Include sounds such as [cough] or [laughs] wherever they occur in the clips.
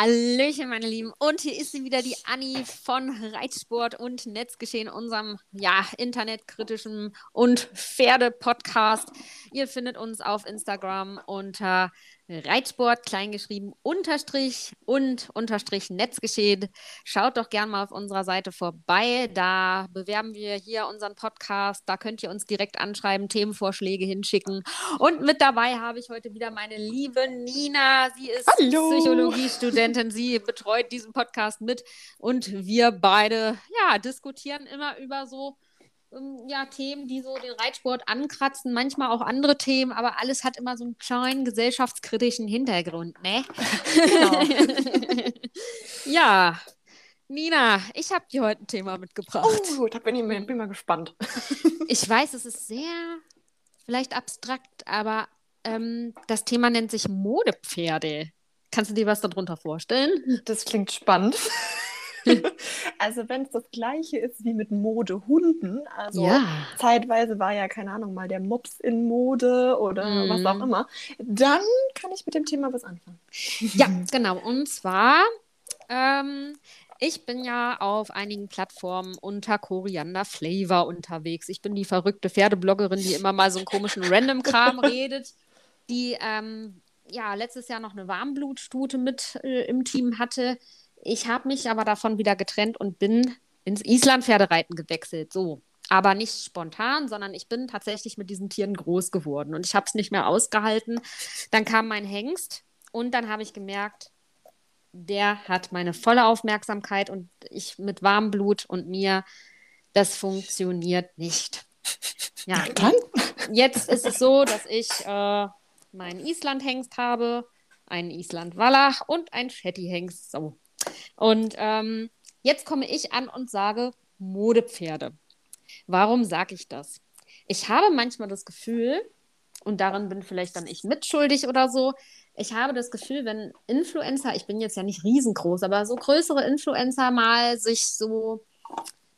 Hallöchen, meine Lieben. Und hier ist sie wieder, die Anni von Reitsport und Netzgeschehen, unserem ja, internetkritischen und Pferde-Podcast. Ihr findet uns auf Instagram unter Reitsport, kleingeschrieben, unterstrich und unterstrich Netzgeschehen. Schaut doch gern mal auf unserer Seite vorbei. Da bewerben wir hier unseren Podcast. Da könnt ihr uns direkt anschreiben, Themenvorschläge hinschicken. Und mit dabei habe ich heute wieder meine liebe Nina. Sie ist Hallo. Psychologiestudentin. Sie betreut diesen Podcast mit. Und wir beide, ja, diskutieren immer über so ja, Themen, die so den Reitsport ankratzen, manchmal auch andere Themen, aber alles hat immer so einen kleinen gesellschaftskritischen Hintergrund, ne? Genau. [laughs] ja, Nina, ich habe dir heute ein Thema mitgebracht. Oh, da bin ich bin, bin mal gespannt. ich weiß, es ist sehr, vielleicht abstrakt, aber ähm, das Thema nennt sich Modepferde. Kannst du dir was darunter vorstellen? Das klingt spannend. [laughs] also wenn es das gleiche ist wie mit Modehunden, also Ja. zeitweise war ja, keine Ahnung, mal der Mops in Mode oder Mhm. was auch immer, dann kann ich mit dem Thema was anfangen. Ja, genau. Und zwar, ähm, ich bin ja auf einigen Plattformen unter Koriander Flavor unterwegs. Ich bin die verrückte Pferdebloggerin, die immer mal so einen komischen Random-Kram [laughs] redet, die ähm, ja letztes Jahr noch eine Warmblutstute mit äh, im Team hatte. Ich habe mich aber davon wieder getrennt und bin ins Islandpferdereiten gewechselt. So. Aber nicht spontan, sondern ich bin tatsächlich mit diesen Tieren groß geworden und ich habe es nicht mehr ausgehalten. Dann kam mein Hengst und dann habe ich gemerkt, der hat meine volle Aufmerksamkeit und ich mit Warmblut und mir, das funktioniert nicht. Ja, Dann? jetzt ist es so, dass ich äh, meinen Islandhengst habe, einen Island-Wallach und einen Shetty-Hengst. So. Und ähm, jetzt komme ich an und sage Modepferde. Warum sage ich das? Ich habe manchmal das Gefühl, und darin bin vielleicht dann ich mitschuldig oder so, ich habe das Gefühl, wenn Influencer, ich bin jetzt ja nicht riesengroß, aber so größere Influencer mal sich so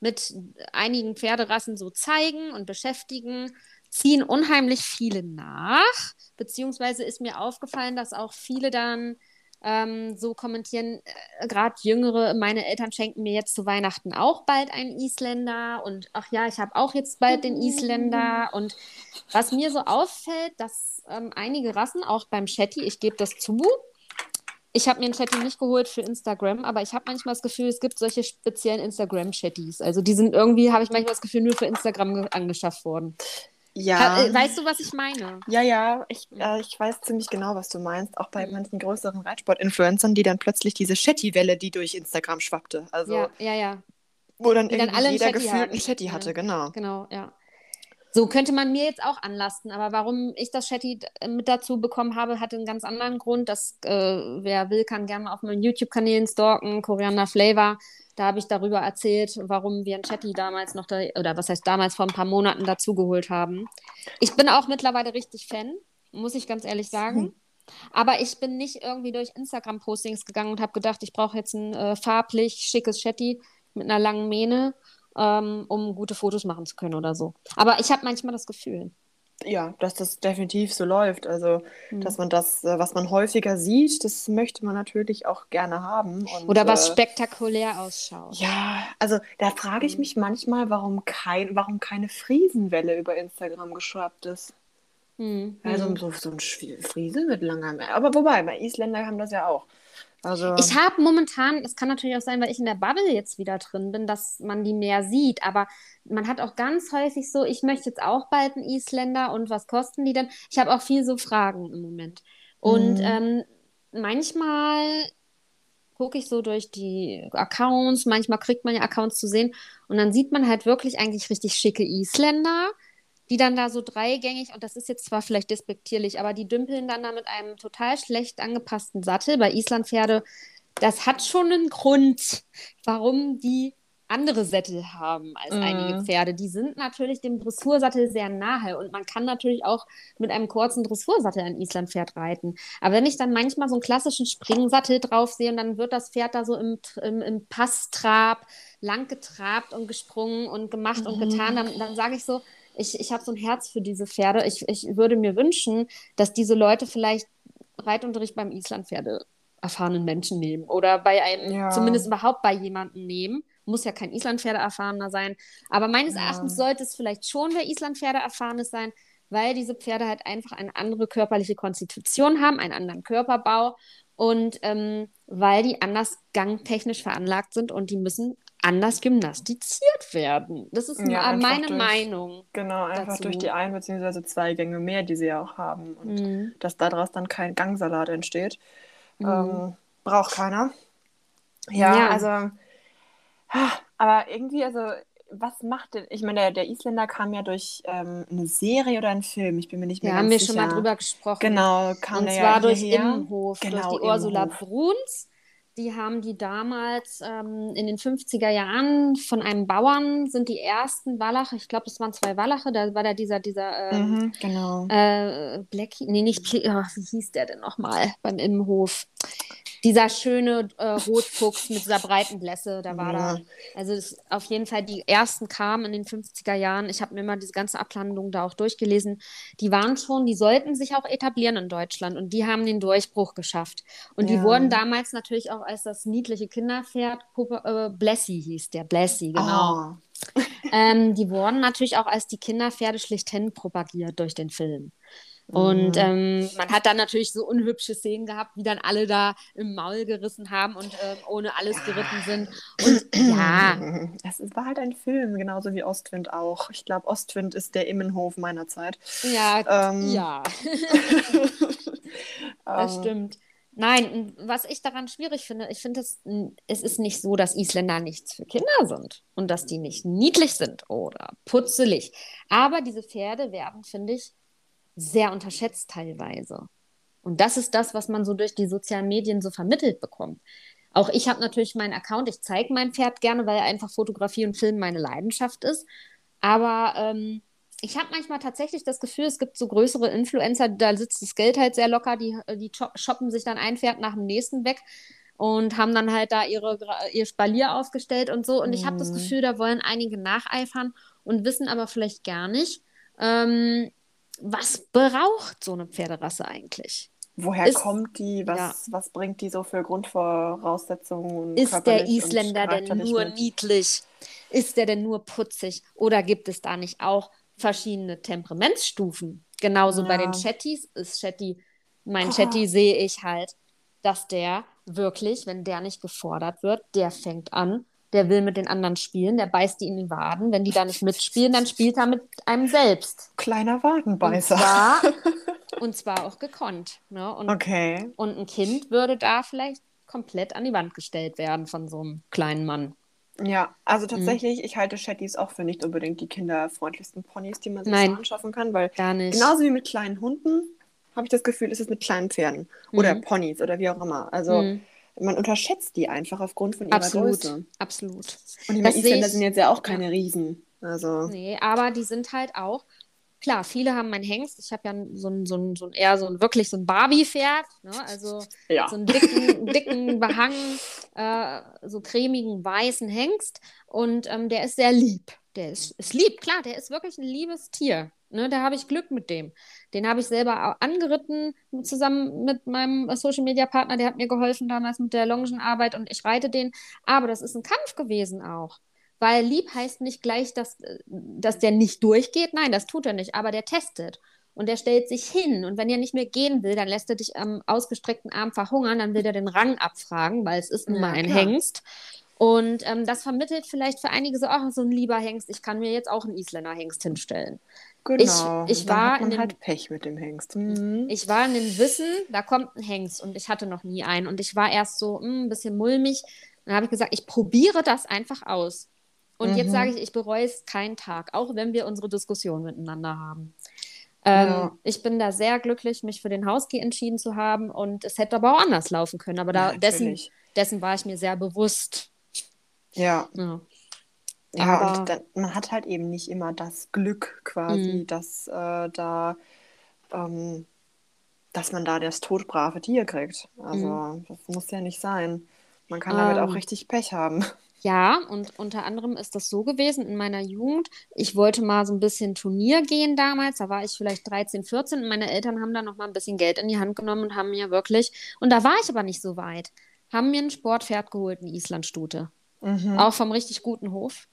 mit einigen Pferderassen so zeigen und beschäftigen, ziehen unheimlich viele nach. Beziehungsweise ist mir aufgefallen, dass auch viele dann ähm, so kommentieren, äh, gerade Jüngere, meine Eltern schenken mir jetzt zu Weihnachten auch bald einen Isländer und ach ja, ich habe auch jetzt bald den Isländer. Und was mir so auffällt, dass ähm, einige Rassen, auch beim Shetty, ich gebe das zu, ich habe mir einen Chatty nicht geholt für Instagram, aber ich habe manchmal das Gefühl, es gibt solche speziellen Instagram-Chatties. Also die sind irgendwie, habe ich manchmal das Gefühl, nur für Instagram ge- angeschafft worden. Ja. Äh, weißt du, was ich meine? ja, ja, ich, äh, ich weiß ziemlich genau, was du meinst. Auch bei Mhm. manchen größeren Reitsport-Influencern, die dann plötzlich diese Shetty-Welle, die durch Instagram schwappte. Also, ja, ja, ja. wo dann Die dann irgendwie alle einen jeder Shetty gefühlt einen Shetty Ja. hatte, genau. Genau, ja. So könnte man mir jetzt auch anlasten, aber warum ich das Chatty d- mit dazu bekommen habe, hatte einen ganz anderen Grund. Das, äh, wer will, kann gerne mal auf meinen YouTube-Kanälen stalken, Koriander Flavor. Da habe ich darüber erzählt, warum wir ein Chatty damals noch, da, oder was heißt damals vor ein paar Monaten dazugeholt haben. Ich bin auch mittlerweile richtig Fan, muss ich ganz ehrlich sagen. Mhm. Aber ich bin nicht irgendwie durch Instagram-Postings gegangen und habe gedacht, ich brauche jetzt ein äh, farblich schickes Shetty mit einer langen Mähne, ähm, um gute Fotos machen zu können oder so. Aber ich habe manchmal das Gefühl. Ja, dass das definitiv so läuft. Also, Hm. dass man das, äh, was man häufiger sieht, das möchte man natürlich auch gerne haben. Und, Oder was äh, spektakulär ausschaut. Ja, also da frage ich Mhm. mich manchmal, warum, kein, warum keine Friesenwelle über Instagram geschwappt ist. Hm, Also hm. so, so ein Friese mit langer. Aber wobei, bei Isländer haben das ja auch. Also, Ich habe momentan, es kann natürlich auch sein, weil ich in der Bubble jetzt wieder drin bin, dass man die mehr sieht, aber man hat auch ganz häufig so, ich möchte jetzt auch bald einen Isländer und was kosten die denn? Ich habe auch viel so Fragen im Moment. Und Mhm. ähm, manchmal gucke ich so durch die Accounts, manchmal kriegt man ja Accounts zu sehen und dann sieht man halt wirklich eigentlich richtig schicke Isländer, die dann da so dreigängig, und das ist jetzt zwar vielleicht despektierlich, aber die dümpeln dann da mit einem total schlecht angepassten Sattel. Bei Islandpferde, das hat schon einen Grund, warum die andere Sättel haben als Mhm. einige Pferde. Die sind natürlich dem Dressursattel sehr nahe und man kann natürlich auch mit einem kurzen Dressursattel ein Islandpferd reiten. Aber wenn ich dann manchmal so einen klassischen Springsattel drauf sehe und dann wird das Pferd da so im, im, im Passtrab lang getrabt und gesprungen und gemacht und Mhm. getan, dann, dann sage ich so, ich, ich habe so ein Herz für diese Pferde. Ich, ich würde mir wünschen, dass diese Leute vielleicht Reitunterricht beim Islandpferde erfahrenen Menschen nehmen oder bei einem, Ja. zumindest überhaupt bei jemandem nehmen. Muss ja kein Islandpferde-Erfahrener sein. Aber meines Ja. Erachtens sollte es vielleicht schon wer Islandpferde-Erfahrenes sein, weil diese Pferde halt einfach eine andere körperliche Konstitution haben, einen anderen Körperbau und ähm, weil die anders gangtechnisch veranlagt sind und die müssen anders gymnastiziert werden. Das ist Ja, meine durch- Meinung. Genau, einfach dazu. durch die ein- bzw. zwei Gänge mehr, die sie ja auch haben. Und Mhm. dass daraus dann kein Gangsalat entsteht. Mhm. Ähm, braucht keiner. Ja, Ja. also, ah, aber irgendwie, also, was macht denn, ich meine, der, der Isländer kam ja durch ähm, eine Serie oder einen Film, ich bin mir nicht mehr Da ganz haben wir sicher. schon mal drüber gesprochen. Genau, kam Und der zwar ja durch hierher. Immenhof, Genau, durch die Ursula Immenhof. Bruns. Die haben die damals ähm, in den 50er Jahren von einem Bauern, sind die ersten Wallache, ich glaube, das waren zwei Wallache, da war da dieser, dieser ähm, Mhm, genau. äh, Black, nee, nicht, oh, wie hieß der denn nochmal beim Immenhof? Dieser schöne äh, Rotfuchs mit dieser [laughs] breiten Blässe, da war Ja. da. Also es, auf jeden Fall, die ersten kamen in den 50er Jahren. Ich habe mir immer diese ganze Abhandlung da auch durchgelesen. Die waren schon, die sollten sich auch etablieren in Deutschland und die haben den Durchbruch geschafft. Und die Ja. wurden damals natürlich auch als das niedliche Kinderpferd, Puppe, äh, Blessy hieß der, Blessy, genau. Oh, Ähm, die wurden natürlich auch als die Kinderpferde schlichthin propagiert durch den Film. Und Mhm. ähm, man hat dann natürlich so unhübsche Szenen gehabt, wie dann alle da im Maul gerissen haben und ähm, ohne alles geritten sind. Und ja, [clears throat] Es war halt ein Film, genauso wie Ostwind auch. Ich glaube, Ostwind ist der Immenhof meiner Zeit. ja, Ähm, ja, [laughs] das Ähm, stimmt. Nein, was ich daran schwierig finde, ich finde, es, es ist nicht so, dass Isländer nichts für Kinder sind und dass die nicht niedlich sind oder putzelig. Aber diese Pferde werden, finde ich, sehr unterschätzt teilweise. Und das ist das, was man so durch die sozialen Medien so vermittelt bekommt. Auch ich habe natürlich meinen Account, ich zeige mein Pferd gerne, weil einfach Fotografie und Film meine Leidenschaft ist. Aber ähm, ich habe manchmal tatsächlich das Gefühl, es gibt so größere Influencer, da sitzt das Geld halt sehr locker, die, die shoppen sich dann ein Pferd nach dem nächsten weg und haben dann halt da ihre, ihr Spalier aufgestellt und so. Und ich habe das Mhm. Gefühl, da wollen einige nacheifern und wissen aber vielleicht gar nicht, ähm, was braucht so eine Pferderasse eigentlich? Woher Ist- kommt die? Was, ja. was bringt die so für Grundvoraussetzungen? und Ist der Isländer denn nur mit? niedlich? Ist der denn nur putzig? Oder gibt es da nicht auch verschiedene Temperamentsstufen? Genauso bei Ja. den Chattis ist Chatty, mein Oh. Chatty sehe ich halt, dass der wirklich, wenn der nicht gefordert wird, der fängt an, der will mit den anderen spielen, der beißt die in die Waden. Wenn die da nicht mitspielen, dann spielt er mit einem selbst. Kleiner Und Wadenbeißer. zwar, [laughs] und zwar auch gekonnt. Ne? Und Okay. und ein Kind würde da vielleicht komplett an die Wand gestellt werden von so einem kleinen Mann. Ja, also Mhm. tatsächlich, ich halte Shetties auch für nicht unbedingt die kinderfreundlichsten Ponys, die man sich Nein. so anschaffen kann, weil Gar nicht. genauso wie mit kleinen Hunden habe ich das Gefühl, ist es mit kleinen Pferden oder Mhm. Ponys oder wie auch immer. Also Mhm. Man unterschätzt die einfach aufgrund von ihrer Absolut. Größe. Absolut. Und die Isländer sind jetzt ja auch keine Riesen. Also Nee, aber die sind halt auch, klar, viele haben meinen Hengst. Ich habe ja so ein, so ein, so ein eher so ein wirklich so ein Barbie-Pferd, ne? Also ja. so einen dicken, dicken, behangen, äh, so cremigen, weißen Hengst. Und ähm, der ist sehr lieb. Der ist, ist lieb, klar, der ist wirklich ein liebes Tier. Ne, da habe ich Glück mit dem. Den habe ich selber angeritten, zusammen mit meinem Social Media Partner. Der hat mir geholfen damals mit der Longenarbeit und ich reite den. Aber das ist ein Kampf gewesen auch. Weil lieb heißt nicht gleich, dass, äh, dass der nicht durchgeht. Nein, das tut er nicht. Aber der testet. Und der stellt sich hin. Und wenn er nicht mehr gehen will, dann lässt er dich am ausgestreckten Arm verhungern. Dann will er den Rang abfragen, weil es ist nun Ja, mal ein klar. Hengst. Und ähm, das vermittelt vielleicht für einige so, ach, so ein lieber Hengst, ich kann mir jetzt auch einen Isländer Hengst hinstellen. Genau. ich Dann war in dem- halt Pech mit dem Hengst. Mhm. Ich war in dem Wissen, da kommt ein Hengst und ich hatte noch nie einen. Und ich war erst so hm, ein bisschen mulmig. Dann habe ich gesagt, ich probiere das einfach aus. Und jetzt Mhm. sage ich, ich bereue es keinen Tag, auch wenn wir unsere Diskussion miteinander haben. Ähm, Ja. Ich bin da sehr glücklich, mich für den Husky entschieden zu haben. Und es hätte aber auch anders laufen können. Aber da, Ja, dessen, dessen war ich mir sehr bewusst. Ja. Ja. Ja, Aber- und dann, man hat halt eben nicht immer das Glück quasi, Mhm. dass äh, da, ähm, dass man da das todbrave Tier kriegt. Also Mhm. das muss ja nicht sein. Man kann damit Ähm. auch richtig Pech haben. [laughs] Ja, und unter anderem ist das so gewesen in meiner Jugend. Ich wollte mal so ein bisschen Turnier gehen damals. Da war ich vielleicht 13, 14 und meine Eltern haben dann noch mal ein bisschen Geld in die Hand genommen und haben mir wirklich, und da war ich aber nicht so weit, haben mir ein Sportpferd geholt, eine Islandstute. Mhm. Auch vom richtig guten Hof.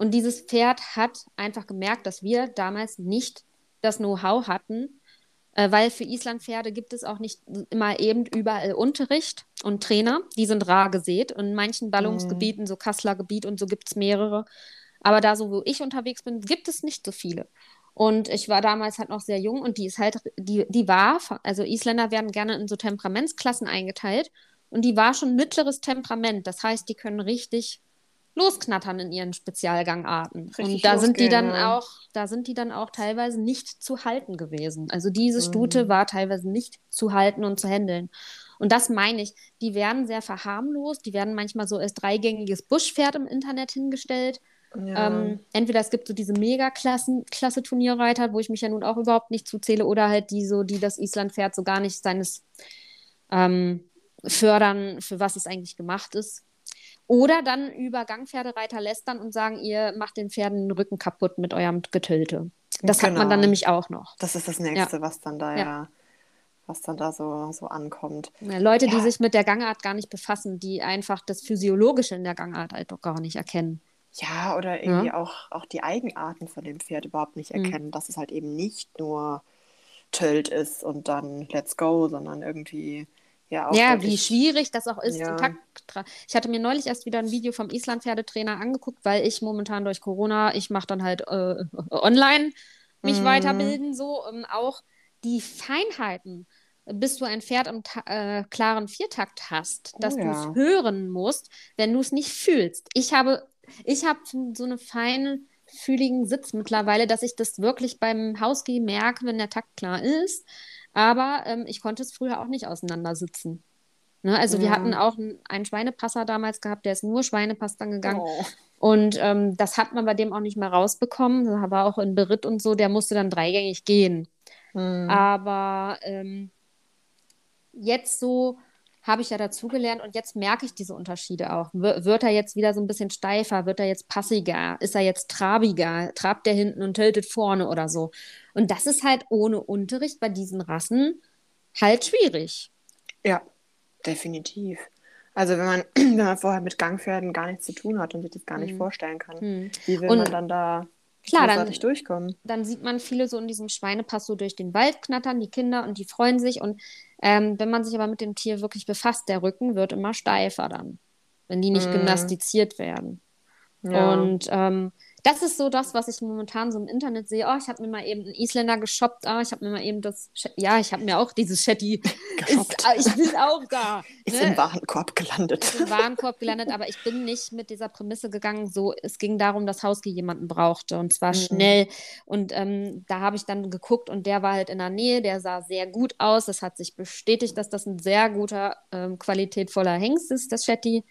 Und dieses Pferd hat einfach gemerkt, dass wir damals nicht das Know-how hatten, äh, weil für Islandpferde gibt es auch nicht immer eben überall Unterricht und Trainer. Die sind rar gesät. Und in manchen Ballungsgebieten, mhm. so Kasseler Gebiet und so gibt es mehrere. Aber da, so wo ich unterwegs bin, gibt es nicht so viele. Und ich war damals halt noch sehr jung und die ist halt, die, die war, also Isländer werden gerne in so Temperamentsklassen eingeteilt. Und die war schon mittleres Temperament. Das heißt, die können richtig losknattern in ihren Spezialgangarten. Richtig und da sind die dann auch, da sind die dann auch teilweise nicht zu halten gewesen. Also diese Stute mhm. war teilweise nicht zu halten und zu handeln. Und das meine ich, die werden sehr verharmlost, die werden manchmal so als dreigängiges Buschpferd im Internet hingestellt. Ja. Ähm, entweder es gibt so diese Mega-Klasse-Turnierreiter, wo ich mich ja nun auch überhaupt nicht zuzähle, oder halt die so, die das Island-Pferd so gar nicht seines ähm, fördern, für was es eigentlich gemacht ist. Oder dann über Gangpferdereiter lästern und sagen, ihr macht den Pferden den Rücken kaputt mit eurem Getölte. Das genau. hat man dann genau. nämlich auch noch. Das ist das Nächste, ja. was dann da ja. ja. was dann da so, so ankommt. Ja, Leute, die sich mit der Gangart gar nicht befassen, die einfach das Physiologische in der Gangart halt doch gar nicht erkennen. Ja, oder irgendwie auch, auch die Eigenarten von dem Pferd überhaupt nicht mhm. erkennen, mhm. dass es halt eben nicht nur Tölt ist und dann let's go, sondern irgendwie ja, ja wie schwierig das auch ist. Ja. ich hatte mir neulich erst wieder ein Video vom Island-Pferdetrainer angeguckt, weil ich momentan durch Corona, ich mache dann halt äh, [laughs] online mich mm. weiterbilden, so um, ähm, auch die Feinheiten, bis du ein Pferd im äh, klaren Viertakt hast, dass oh, du es hören musst, wenn du es nicht fühlst. Ich habe, ich habe so eine feine fühligen Sitz mittlerweile, dass ich das wirklich beim Hausgehen merke, wenn der Takt klar ist. Aber ähm, ich konnte es früher auch nicht auseinandersitzen. Ne? Also ja. wir hatten auch einen Schweinepasser damals gehabt, der ist nur Schweinepass dann gegangen. Oh. Und ähm, das hat man bei dem auch nicht mehr rausbekommen. Das war auch in Beritt und so, der musste dann dreigängig gehen. Mhm. Aber ähm, jetzt so habe ich ja dazugelernt und jetzt merke ich diese Unterschiede auch. W wird er jetzt wieder so ein bisschen steifer? Wird er jetzt passiger? Ist er jetzt trabiger? Trabt er hinten und tiltet vorne oder so? Und das ist halt ohne Unterricht bei diesen Rassen halt schwierig. Ja, definitiv. Also wenn man, [clears throat] wenn man vorher mit Gangpferden gar nichts zu tun hat und sich das gar nicht hm. vorstellen kann, hm. wie will und man dann da Klar, dann, durchkommen? Dann sieht man viele so in diesem Schweinepass so durch den Wald knattern, die Kinder, und die freuen sich. Und ähm, wenn man sich aber mit dem Tier wirklich befasst, der Rücken wird immer steifer dann, wenn die nicht mm. gymnastiziert werden. Ja. Und ähm, das ist so das, was ich momentan so im Internet sehe. Oh, ich habe mir mal eben einen Isländer geshoppt. Ah, ich habe mir mal eben das. Ja, ich habe mir auch dieses Shetty. [laughs] Ist, ah, ich bin auch da. [laughs] Ist ne? im Warenkorb gelandet. Ist im Warenkorb gelandet, aber ich bin nicht mit dieser Prämisse gegangen. So, es ging darum, dass Hauski jemanden brauchte und zwar mhm. schnell. Und ähm, da habe ich dann geguckt und der war halt in der Nähe. Der sah sehr gut aus. Es hat sich bestätigt, dass das ein sehr guter, ähm, qualitätvoller Hengst ist, das Shetty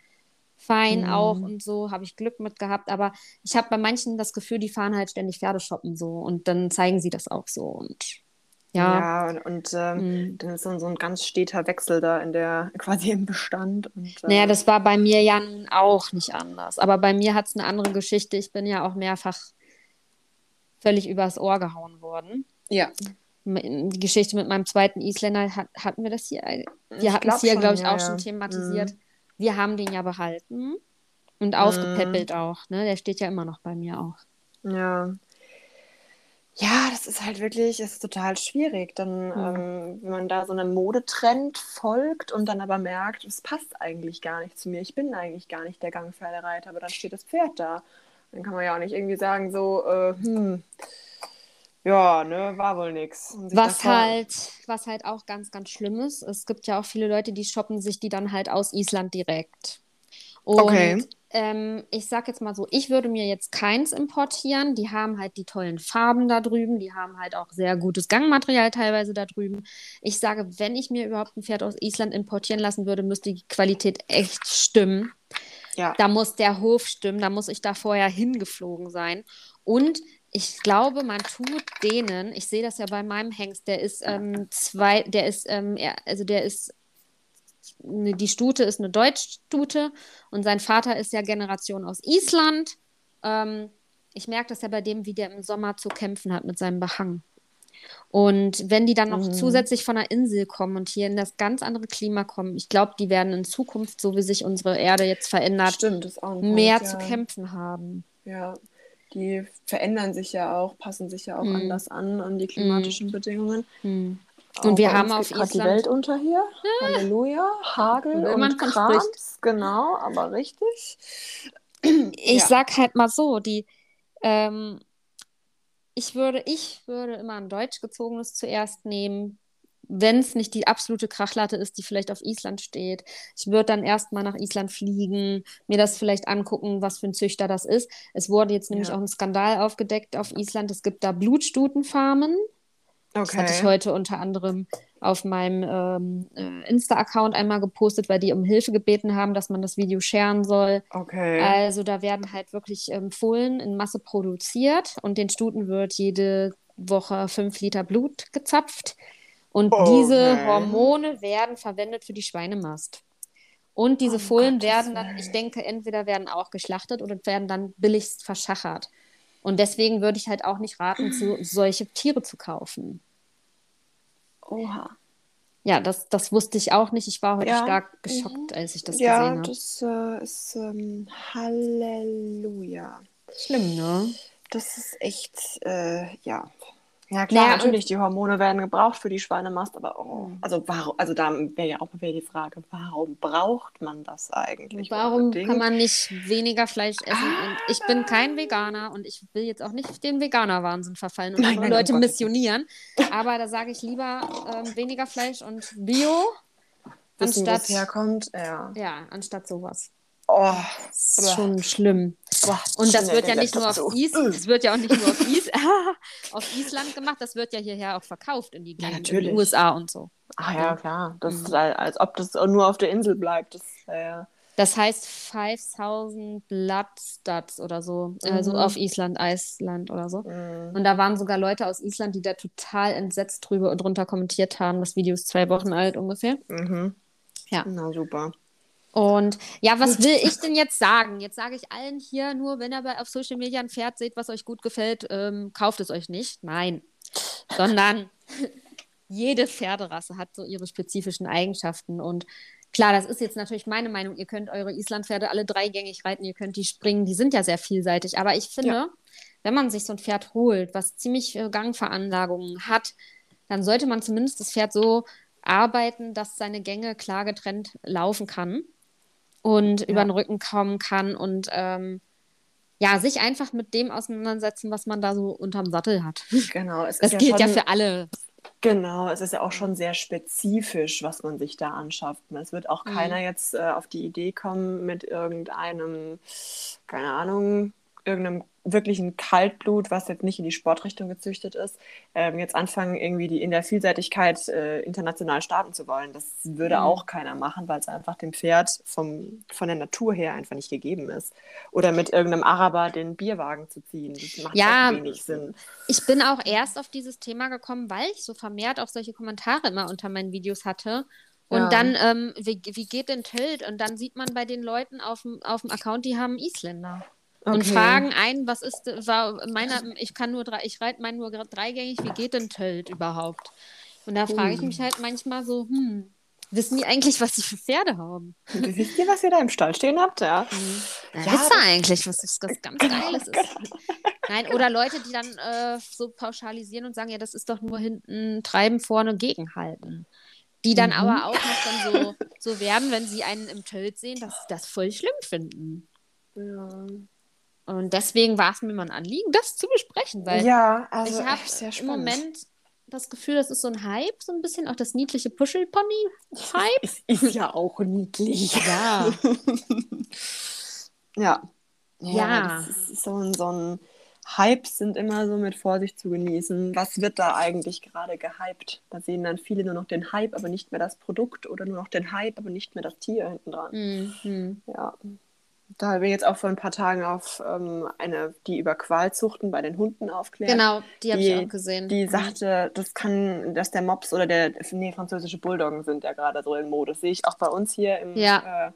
fein mhm. auch und so, habe ich Glück mit gehabt. Aber ich habe bei manchen das Gefühl, die fahren halt ständig Pferde shoppen so und dann zeigen sie das auch so. Und ja. Ja, und, und ähm, mhm. dann ist dann so ein ganz steter Wechsel da in der, [laughs] quasi im Bestand. Und, äh, naja, das war bei mir ja nun auch nicht anders. Aber bei mir hat es eine andere Geschichte. Ich bin ja auch mehrfach völlig übers Ohr gehauen worden. Ja. Die Geschichte mit meinem zweiten Isländer hat, hatten wir das hier. Wir hatten es hier, glaube ich, ja, auch ja. schon thematisiert. Mhm wir haben den ja behalten und aufgepäppelt mhm. auch. Ne? Der steht ja immer noch bei mir auch. Ja. Ja, das ist halt wirklich, ist total schwierig. Dann, mhm. ähm, wenn man da so einem Modetrend folgt und dann aber merkt, es passt eigentlich gar nicht zu mir. Ich bin eigentlich gar nicht der Gangpferdereiter, aber dann steht das Pferd da. Dann kann man ja auch nicht irgendwie sagen, so, äh, hm, ja, ne, war wohl nix. Was halt, was halt auch ganz, ganz schlimm ist, es gibt ja auch viele Leute, die shoppen sich die dann halt aus Island direkt. Und okay. ähm, ich sag jetzt mal so, ich würde mir jetzt keins importieren. Die haben halt die tollen Farben da drüben, die haben halt auch sehr gutes Gangmaterial teilweise da drüben. Ich sage, wenn ich mir überhaupt ein Pferd aus Island importieren lassen würde, müsste die Qualität echt stimmen. Ja. Da muss der Hof stimmen, da muss ich da vorher hingeflogen sein. Und ich glaube, man tut denen, ich sehe das ja bei meinem Hengst, der ist ähm, zwei, der ist, ähm, er, also der ist ne, die Stute ist eine Deutschstute und sein Vater ist ja Generation aus Island. Ähm, ich merke das ja bei dem, wie der im Sommer zu kämpfen hat mit seinem Behang. Und wenn die dann noch mhm. zusätzlich von einer Insel kommen und hier in das ganz andere Klima kommen, ich glaube, die werden in Zukunft, so wie sich unsere Erde jetzt verändert, Stimmt, mehr Punkt, zu ja. kämpfen haben. Ja, die verändern sich ja auch, passen sich ja auch mhm. anders an an die klimatischen mhm. Bedingungen. Mhm. Und wir haben auf Island die Welt unter hier. Ja. Halleluja, Hagel und, und Krams, genau, aber richtig. Ich ja. sag halt mal so, die ähm, ich würde, ich würde immer ein deutsch gezogenes zuerst nehmen, wenn es nicht die absolute Krachlatte ist, die vielleicht auf Island steht. Ich würde dann erstmal nach Island fliegen, mir das vielleicht angucken, was für ein Züchter das ist. Es wurde jetzt nämlich ja. auch ein Skandal aufgedeckt auf Island. Es gibt da Blutstutenfarmen. Okay. Das hatte ich heute unter anderem auf meinem ähm, äh, Insta-Account einmal gepostet, weil die um Hilfe gebeten haben, dass man das Video sharen soll. Okay. Also da werden halt wirklich ähm, Fohlen in Masse produziert und den Stuten wird jede Woche fünf Liter Blut gezapft. Und okay. diese Hormone werden verwendet für die Schweinemast. Und diese oh, Fohlen Gottes werden dann, ich denke, entweder werden auch geschlachtet oder werden dann billigst verschachert. Und deswegen würde ich halt auch nicht raten, zu, solche Tiere zu kaufen. Oha. Ja, das, das wusste ich auch nicht. Ich war heute ja. stark geschockt, mhm. als ich das ja, gesehen habe. Ja, das äh, ist ähm, Halleluja. Schlimm, ne? Das ist echt, äh, ja, ja, klar, naja, natürlich, die Hormone werden gebraucht für die Schweinemast, aber oh, also warum, also da wäre ja auch wieder die Frage, warum braucht man das eigentlich? Warum unbedingt? kann man nicht weniger Fleisch essen? Und ich bin kein Veganer und ich will jetzt auch nicht den Veganer-Wahnsinn verfallen und nein, nein, Leute um missionieren. Aber da sage ich lieber ähm, weniger Fleisch und Bio. Wissen, anstatt herkommt, ja. Ja, anstatt sowas. Oh, das ist schon schlimm. Boah, und das wird ja nicht nur auf Is, das wird ja auch nicht nur auf, Is [laughs] [laughs] auf Island gemacht, das wird ja hierher auch verkauft in die, ja, in die USA und so. Ach ja, klar. Das mhm. ist, als ob das nur auf der Insel bleibt. Das, äh, das heißt 5000 Bloodstuds oder so. Mhm. Also auf Island, Island oder so. Mhm. Und da waren sogar Leute aus Island, die da total entsetzt drüber und drunter kommentiert haben. Das Video ist zwei Wochen alt ungefähr. Mhm. Ja. Na super. Und ja, was will ich denn jetzt sagen? Jetzt sage ich allen hier nur, wenn ihr auf Social Media ein Pferd seht, was euch gut gefällt, ähm, kauft es euch nicht. Nein. Sondern [laughs] jede Pferderasse hat so ihre spezifischen Eigenschaften. Und klar, das ist jetzt natürlich meine Meinung. Ihr könnt eure Islandpferde alle dreigängig reiten, ihr könnt die springen, die sind ja sehr vielseitig. Aber ich finde, ja. wenn man sich so ein Pferd holt, was ziemlich Gangveranlagungen hat, dann sollte man zumindest das Pferd so arbeiten, dass seine Gänge klar getrennt laufen kann und ja. über den Rücken kommen kann und ähm, ja, sich einfach mit dem auseinandersetzen, was man da so unterm Sattel hat. [laughs] Genau. Es das ja gilt schon, ja für alle. Genau, es ist ja auch schon sehr spezifisch, was man sich da anschafft. Es wird auch mhm. keiner jetzt äh, auf die Idee kommen, mit irgendeinem, keine Ahnung, irgendeinem wirklichen Kaltblut, was jetzt nicht in die Sportrichtung gezüchtet ist, ähm, jetzt anfangen, irgendwie die in der Vielseitigkeit äh, international starten zu wollen. Das würde mhm. auch keiner machen, weil es einfach dem Pferd vom, von der Natur her einfach nicht gegeben ist. Oder mit irgendeinem Araber den Bierwagen zu ziehen. Das macht ja, wenig Sinn. Ich bin auch erst auf dieses Thema gekommen, weil ich so vermehrt auch solche Kommentare immer unter meinen Videos hatte. Und ja. dann, ähm, wie, wie geht denn Tilt? Und dann sieht man bei den Leuten auf dem, auf dem Account, die haben Isländer. Okay. Und fragen ein, was ist, war meiner, ich kann nur drei, ich reite meinen nur dreigängig, wie geht denn Tölt überhaupt? Und da frage ich mich halt manchmal so, hm, wissen die eigentlich, was sie für Pferde haben? Wisst ihr, was ihr da im Stall stehen habt? Ja. Mhm. Ja, ja wisst ihr eigentlich, was das, das ganz genau, Geiles ist? Genau. Nein, oder Leute, die dann äh, so pauschalisieren und sagen, ja, das ist doch nur hinten treiben, vorne gegenhalten. Die dann mhm. aber auch noch dann so, so werden, wenn sie einen im Tölt sehen, dass sie das voll schlimm finden. Ja. Und deswegen war es mir mal ein Anliegen, das zu besprechen, weil ja, also ich habe im Moment das Gefühl, das ist so ein Hype, so ein bisschen auch das niedliche Puschelpony-Hype. [laughs] Es ist ja auch niedlich. [laughs] [laughs] Ja. ja. Ja. ja. Ist so ein, so ein Hypes sind immer so mit Vorsicht zu genießen. Was wird da eigentlich gerade gehypt? Da sehen dann viele nur noch den Hype, aber nicht mehr das Produkt oder nur noch den Hype, aber nicht mehr das Tier hinten dran. Mhm. Ja. Da habe ich jetzt auch vor ein paar Tagen auf ähm, eine, die über Qualzuchten bei den Hunden aufklärt. Genau, die habe ich auch gesehen. Die Mhm. sagte, das kann, dass der Mops oder der, nee, französische Bulldoggen sind ja gerade so in Mode. Das sehe ich auch bei uns hier im, Ja. äh,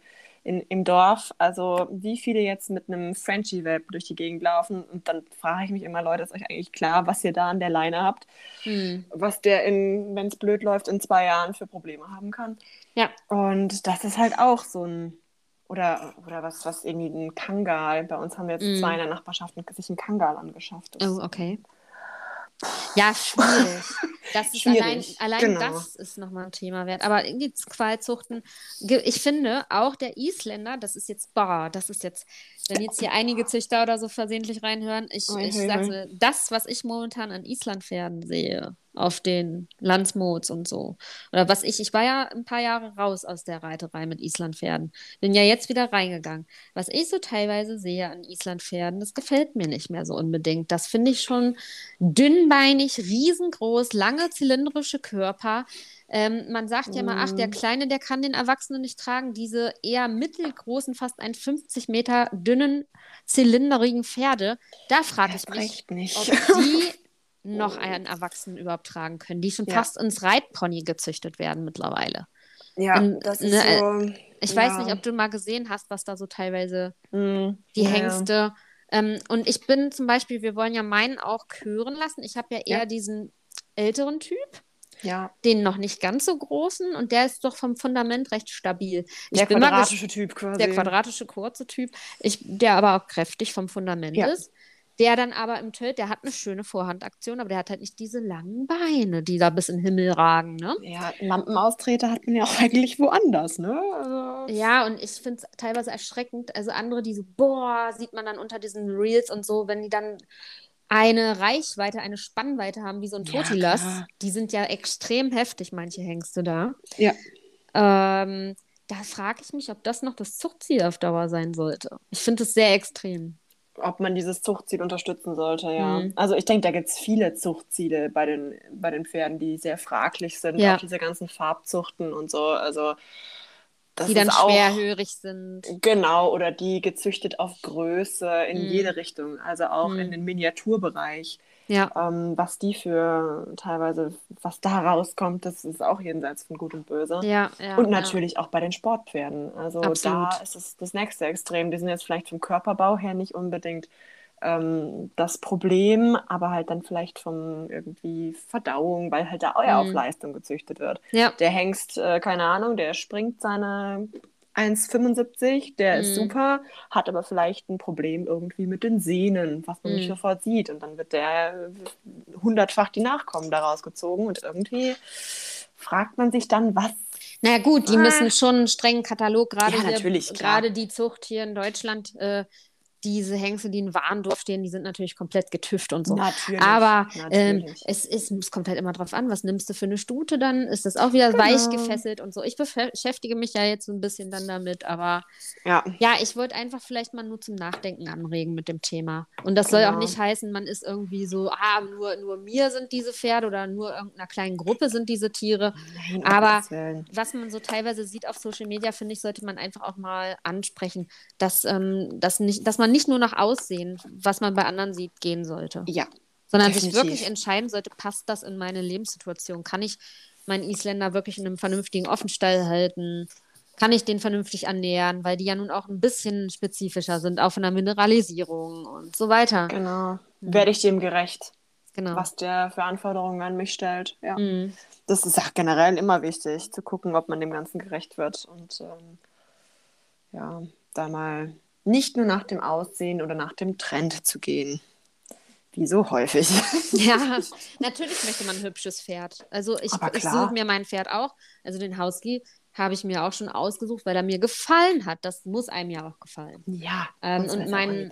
in, im Dorf. Also wie viele jetzt mit einem Frenchie-Welpen durch die Gegend laufen. Und dann frage ich mich immer, Leute, ist euch eigentlich klar, was ihr da an der Leine habt? Hm. Was der, in, wenn es blöd läuft, in zwei Jahren für Probleme haben kann. Ja. Und das ist halt auch so ein, oder, oder was, was irgendwie ein Kangal. Bei uns haben wir jetzt Mm. zwei in der Nachbarschaft sich ein Kangal angeschafft. Das, Oh, okay. Ja, schwierig. [laughs] Das ist Schwierig, allein, allein genau. das ist nochmal ein Thema wert. Aber irgendwie Qualzuchten, ich finde, auch der Isländer, das ist jetzt, boah, das ist jetzt, wenn jetzt hier einige Züchter oder so versehentlich reinhören, ich, Ui, ich ui. mir, das, was ich momentan an Islandpferden sehe, auf den Landsmoos und so, oder was ich, ich war ja ein paar Jahre raus aus der Reiterei mit Islandpferden, bin ja jetzt wieder reingegangen. Was ich so teilweise sehe an Islandpferden, das gefällt mir nicht mehr so unbedingt. Das finde ich schon dünnbeinig, riesengroß, lange zylindrische Körper. Ähm, man sagt ja mal, ach, der Mm. Kleine, der kann den Erwachsenen nicht tragen. Diese eher mittelgroßen, fast ein 50 Meter dünnen, zylinderigen Pferde, da frage ich mich, ob die [laughs] noch einen Erwachsenen überhaupt tragen können, die schon Ja. fast ins Reitpony gezüchtet werden mittlerweile. ja, und, das ist ne, so. Ich ja. weiß nicht, ob du mal gesehen hast, was da so teilweise Mm, die. Hengste. Ähm, und ich bin zum Beispiel, wir wollen ja meinen auch kören lassen. Ich habe ja eher diesen älteren Typ, Ja, den noch nicht ganz so großen und der ist doch vom Fundament recht stabil. Ich der quadratische Typ quasi. der quadratische kurze Typ, ich, der aber auch kräftig vom Fundament Ja. ist. Der dann aber im Tölt, der hat eine schöne Vorhandaktion, aber der hat halt nicht diese langen Beine, die da bis in den Himmel ragen, ne? Ja, Lampenaustreter hat man ja auch eigentlich woanders, ne? Also, Ja, und ich finde es teilweise erschreckend. Also andere, die so, boah, sieht man dann unter diesen Reels und so, wenn die dann eine Reichweite, eine Spannweite haben, wie so ein Ja, Totilas, klar. die sind ja extrem heftig, manche Hengste da. Ja. Ähm, da frage ich mich, ob das noch das Zuchtziel auf Dauer sein sollte. Ich finde es sehr extrem. Ob man dieses Zuchtziel unterstützen sollte, ja. Mhm. Also ich denke, da gibt es viele Zuchtziele bei den, bei den Pferden, die sehr fraglich sind, Ja. auch diese ganzen Farbzuchten und so. Also das die dann auch, schwerhörig sind. Genau, oder die gezüchtet auf Größe in Mhm. jede Richtung, also auch Mhm. in den Miniaturbereich. Ja, Ähm, was die für teilweise, was da rauskommt, das ist auch jenseits von Gut und Böse. ja, ja. Und ja. natürlich auch bei den Sportpferden. Also da Absolut. ist es das nächste Extrem. Die sind jetzt vielleicht vom Körperbau her nicht unbedingt ähm, das Problem, aber halt dann vielleicht vom irgendwie Verdauung, weil halt da auch ja auf Mhm. Leistung gezüchtet wird. Ja, Der Hengst, äh, keine Ahnung, der springt seine 1,75, der ist Mhm. super, hat aber vielleicht ein Problem irgendwie mit den Sehnen, was man nicht Mhm. sofort sieht. Und dann wird der hundertfach die Nachkommen daraus gezogen und irgendwie fragt man sich dann, was naja gut, die Ah. müssen schon einen strengen Katalog, gerade Ja, natürlich, gerade die Zucht hier in Deutschland, äh, diese Hengste, die in Warndorf stehen, die sind natürlich komplett getüft und so. Natürlich. Aber ähm, natürlich. es, ist, es kommt halt immer drauf an, was nimmst du für eine Stute dann? Ist das auch wieder Genau. weich gefesselt und so? Ich beschäftige mich ja jetzt so ein bisschen dann damit, aber ja, ja, ich wollte einfach vielleicht mal nur zum Nachdenken anregen mit dem Thema. Und das soll auch Genau. nicht heißen, man ist irgendwie so, ah, nur, nur mir sind diese Pferde oder nur irgendeiner kleinen Gruppe sind diese Tiere. nein, Aber-. Was man so teilweise sieht auf Social Media, finde ich, sollte man einfach auch mal ansprechen, dass, ähm, dass, nicht, dass man nicht nur nach Aussehen, was man bei anderen sieht, gehen sollte. Ja, Sondern sich definitiv. wirklich entscheiden sollte, passt das in meine Lebenssituation? Kann ich meinen Isländer wirklich in einem vernünftigen Offenstall halten? Kann ich den vernünftig ernähren? Weil die ja nun auch ein bisschen spezifischer sind, auch von der Mineralisierung und so weiter. genau. Werde ich dem gerecht, Genau. was der für Anforderungen an mich stellt. Ja. Mhm. Das ist auch generell immer wichtig, zu gucken, ob man dem Ganzen gerecht wird. Und ähm, ja, da mal nicht nur nach dem Aussehen oder nach dem Trend zu gehen. Wie so häufig. [laughs] Ja, [laughs] natürlich möchte man ein hübsches Pferd. Also ich, ich suche mir mein Pferd auch, also den Husky habe ich mir auch schon ausgesucht, weil er mir gefallen hat. Das muss einem ja auch gefallen. ja, Ähm, und mein-.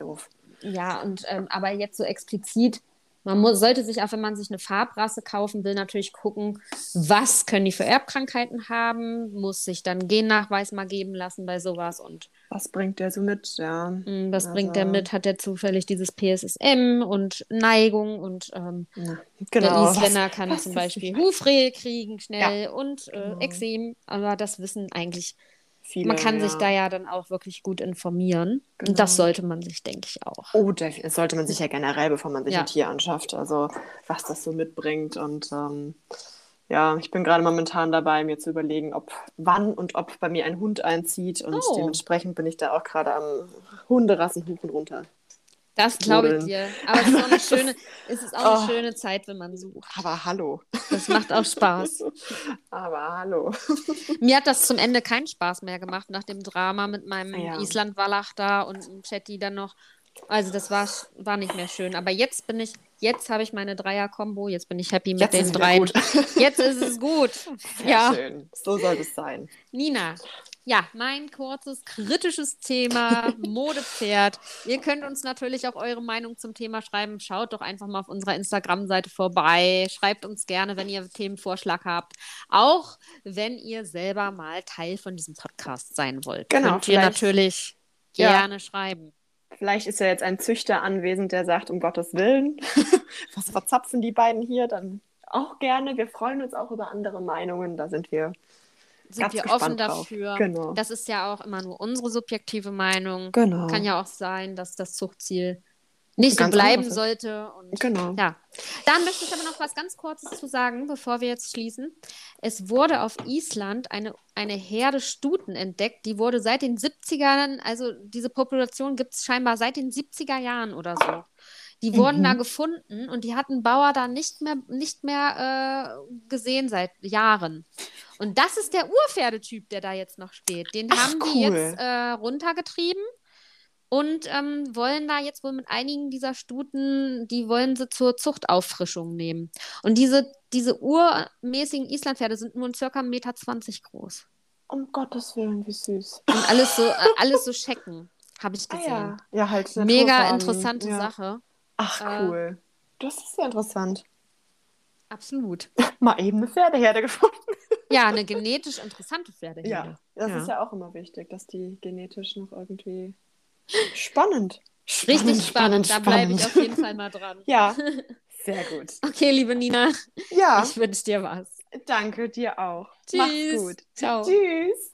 Ja, und ähm, aber jetzt so explizit, man muss, sollte sich auch, wenn man sich eine Farbrasse kaufen will, natürlich gucken, was können die für Erbkrankheiten haben, muss sich dann Gennachweis mal geben lassen bei sowas und Was bringt der so mit? Ja, mh, was bringt der Also- mit? Hat der zufällig dieses PSSM und Neigung und ähm, der genau. was- Isländer kann was zum Beispiel Hufrehe kriegen schnell und äh, Genau. Exem, aber das wissen eigentlich viele. man kann ja. sich da ja dann auch wirklich gut informieren. Genau. Und das sollte man sich, denke ich, auch. Oh, das sollte man sich ja generell, bevor man sich Ja. ein Tier anschafft. Also was das so mitbringt. Und ähm, ja, ich bin gerade momentan dabei, mir zu überlegen, ob wann und ob bei mir ein Hund einzieht. Und Oh. dementsprechend bin ich da auch gerade am Hunderassen hoch und runter. Das glaube ich dir. Aber es ist auch eine [laughs] schöne, es ist auch eine Oh. schöne Zeit, wenn man sucht. Aber hallo. Das macht auch Spaß. [laughs] Aber hallo. [laughs] Mir hat das zum Ende keinen Spaß mehr gemacht nach dem Drama mit meinem Ja. Island-Wallach da und dem Chatty dann noch. Also das war, war nicht mehr schön. Aber jetzt bin ich, jetzt habe ich meine Dreier-Kombo, jetzt bin ich happy mit Jetzt den dreien. gut. Jetzt ist es gut. Sehr ja. schön. So soll es sein. Nina, ja, mein kurzes kritisches Thema [laughs] Modepferd. Ihr könnt uns natürlich auch eure Meinung zum Thema schreiben. Schaut doch einfach mal auf unserer Instagram-Seite vorbei. Schreibt uns gerne, wenn ihr Themenvorschlag habt. Auch wenn ihr selber mal Teil von diesem Podcast sein wollt. Genau, Könnt ihr natürlich Ja. gerne schreiben. Vielleicht ist ja jetzt ein Züchter anwesend, der sagt, um Gottes Willen, [laughs] was verzapfen die beiden hier? Dann auch gerne. Wir freuen uns auch über andere Meinungen. Da sind wir. Sind Ganz wir offen dafür. Genau. Das ist ja auch immer nur unsere subjektive Meinung. Genau. Kann ja auch sein, dass das Zuchtziel nicht so bleiben anders sollte. Und Genau. Ja, dann möchte ich aber noch was ganz Kurzes zu sagen, bevor wir jetzt schließen. Es wurde auf Island eine, eine Herde Stuten entdeckt, die wurde seit den 70ern, also diese Population gibt es scheinbar seit den 70er Jahren oder so. Die wurden Mhm. da gefunden und die hatten Bauer da nicht mehr, nicht mehr äh, gesehen seit Jahren. Und das ist der Urpferdetyp, der da jetzt noch steht. Den Ach, haben die cool. jetzt äh, runtergetrieben und ähm, wollen da jetzt wohl mit einigen dieser Stuten, die wollen sie zur Zuchtauffrischung nehmen. Und diese, diese urmäßigen Islandpferde sind nur circa 1,20 Meter groß. Um Gottes Willen, wie süß. Und alles so, äh, [laughs] alles so checken, habe ich Ah gesehen. ja. Ja, halt. Mega interessante ja. Sache. Ach, Äh, cool. Das ist sehr interessant. Absolut. [laughs] Mal eben eine Pferdeherde gefunden. Ja, eine genetisch interessante Pferdeherde. Ja, das Ja. ist ja auch immer wichtig, dass die genetisch noch irgendwie spannend. Richtig spannend. Da bleibe ich auf jeden Fall mal dran. Ja, [laughs] sehr gut. Okay, liebe Nina, Ja, ich wünsche dir was. danke dir auch. Tschüss. Mach's gut. Ciao. Tschüss.